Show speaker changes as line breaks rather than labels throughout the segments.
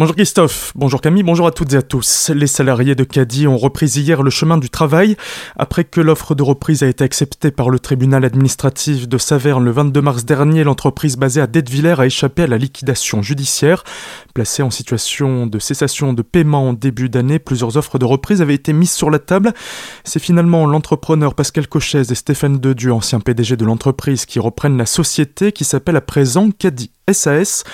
Bonjour Christophe, bonjour Camille, bonjour à toutes et à tous. Les salariés de Caddy ont repris hier le chemin du travail après que l'offre de reprise a été acceptée par le tribunal administratif de Saverne le 22 mars dernier. L'entreprise basée à Dettevillers a échappé à la liquidation judiciaire. Placée en situation de cessation de paiement en début d'année, plusieurs offres de reprise avaient été mises sur la table. C'est finalement l'entrepreneur Pascal Cochez et Stéphane Dedieu, ancien PDG de l'entreprise, qui reprennent la société qui s'appelle à présent Caddy. SAS.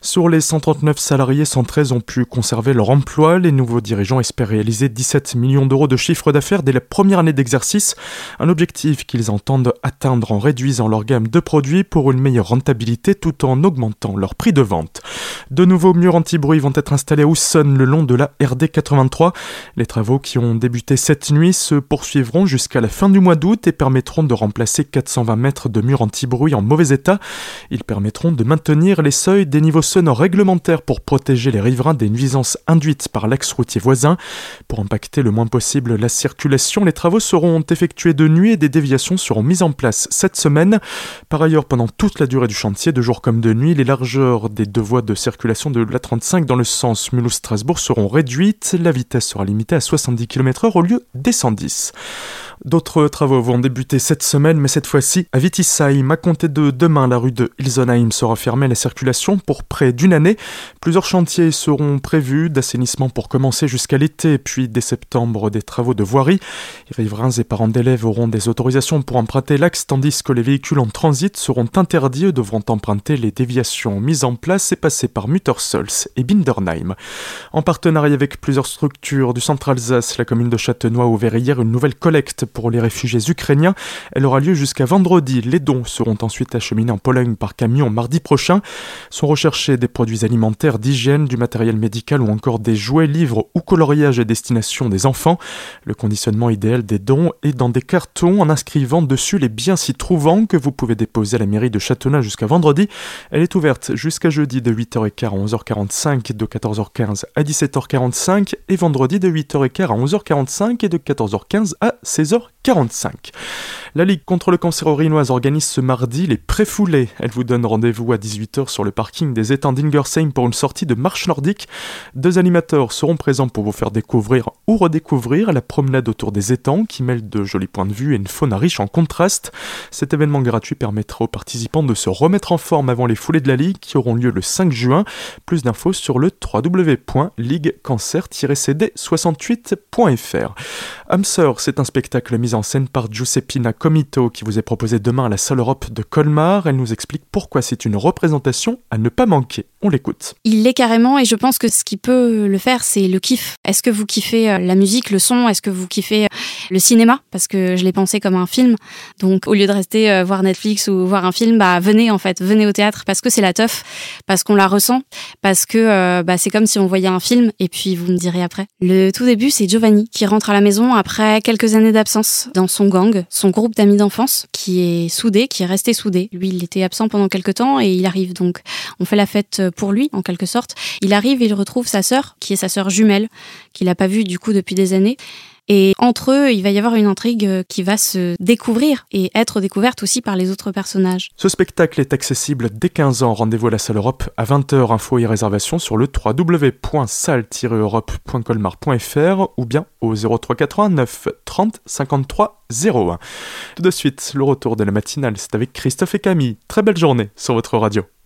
Sur les 139 salariés, 113 ont pu conserver leur emploi. Les nouveaux dirigeants espèrent réaliser 17 millions d'euros de chiffre d'affaires dès la première année d'exercice, un objectif qu'ils entendent atteindre en réduisant leur gamme de produits pour une meilleure rentabilité tout en augmentant leur prix de vente. De nouveaux murs anti-bruit vont être installés à Housson le long de la RD 83. Les travaux qui ont débuté cette nuit se poursuivront jusqu'à la fin du mois d'août et permettront de remplacer 420 mètres de murs anti-bruit en mauvais état. Ils permettront de maintenir les seuils des niveaux sonores réglementaires pour protéger les riverains des nuisances induites par l'axe routier voisin. Pour impacter le moins possible la circulation, les travaux seront effectués de nuit et des déviations seront mises en place cette semaine. Par ailleurs, pendant toute la durée du chantier, de jour comme de nuit, les largeurs des deux voies de circulation de l'A35 dans le sens Mulhouse-Strasbourg seront réduites. La vitesse sera limitée à 70 km/h au lieu des 110. D'autres travaux vont débuter cette semaine, mais cette fois-ci à Vitisheim. À compter de demain, la rue de Ilsenheim sera fermée à la circulation pour près d'une année. Plusieurs chantiers seront prévus d'assainissement pour commencer jusqu'à l'été, puis dès septembre des travaux de voirie. Les riverains et parents d'élèves auront des autorisations pour emprunter l'axe, tandis que les véhicules en transit seront interdits et devront emprunter les déviations mises en place et passer par Muttersols et Bindernheim. En partenariat avec plusieurs structures du centre Alsace, la commune de Châtenois ouvert hier une nouvelle collecte pour les réfugiés ukrainiens. Elle aura lieu jusqu'à vendredi. Les dons seront ensuite acheminés en Pologne par camion mardi prochain. Sont recherchés des produits alimentaires, d'hygiène, du matériel médical ou encore des jouets, livres ou coloriages à destination des enfants. Le conditionnement idéal des dons est dans des cartons en inscrivant dessus les biens s'y trouvant que vous pouvez déposer à la mairie de Châtenois jusqu'à vendredi. Elle est ouverte jusqu'à jeudi de 8h15 à 11h45, de 14h15 à 17h45 et vendredi de 8h15 à 11h45 et de 14h15 à 16h. 45 La Ligue contre le cancer urinoise organise ce mardi les préfoulés. Elle vous donne rendez-vous à 18h sur le parking des étangs d'Ingersheim pour une sortie de marche nordique. Deux animateurs seront présents pour vous faire découvrir ou redécouvrir la promenade autour des étangs qui mêle de jolis points de vue et une faune riche en contraste. Cet événement gratuit permettra aux participants de se remettre en forme avant les foulées de la Ligue qui auront lieu le 5 juin. Plus d'infos sur le www.liguecancer-cd68.fr. Hamster, c'est un spectacle mis en scène par Giuseppina Comito qui vous est proposé demain à la Salle Europe de Colmar. Elle nous explique pourquoi c'est une représentation à ne pas manquer. On l'écoute.
Il l'est carrément et je pense que ce qui peut le faire, c'est le kiff. Est-ce que vous kiffez euh, la musique, le son? Est-ce que vous kiffez euh, le cinéma Parce que je l'ai pensé comme un film. Donc au lieu de rester euh, voir Netflix ou voir un film, bah venez en fait, venez au théâtre parce que c'est la teuf, parce qu'on la ressent, parce que bah, c'est comme si on voyait un film et puis vous me direz après. Le tout début, c'est Giovanni qui rentre à la maison après quelques années d'absence dans son gang, son groupe d'amis d'enfance, qui est soudé, qui est resté soudé. Lui, il était absent pendant quelques temps et il arrive donc. On fait la fête pour lui, en quelque sorte. Il arrive il retrouve sa sœur, qui est sa sœur jumelle, qu'il n'a pas vue du coup depuis des années. Et entre eux, il va y avoir une intrigue euh, qui va se découvrir et être découverte aussi par les autres personnages.
Ce spectacle est accessible dès 15 ans. Rendez-vous à la salle Europe à 20h. Info et réservation sur le www.salle-europe.colmar.fr ou bien au 0389 30 53 01. Tout de suite, le retour de la matinale, c'est avec Christophe et Camille. Très belle journée sur votre radio.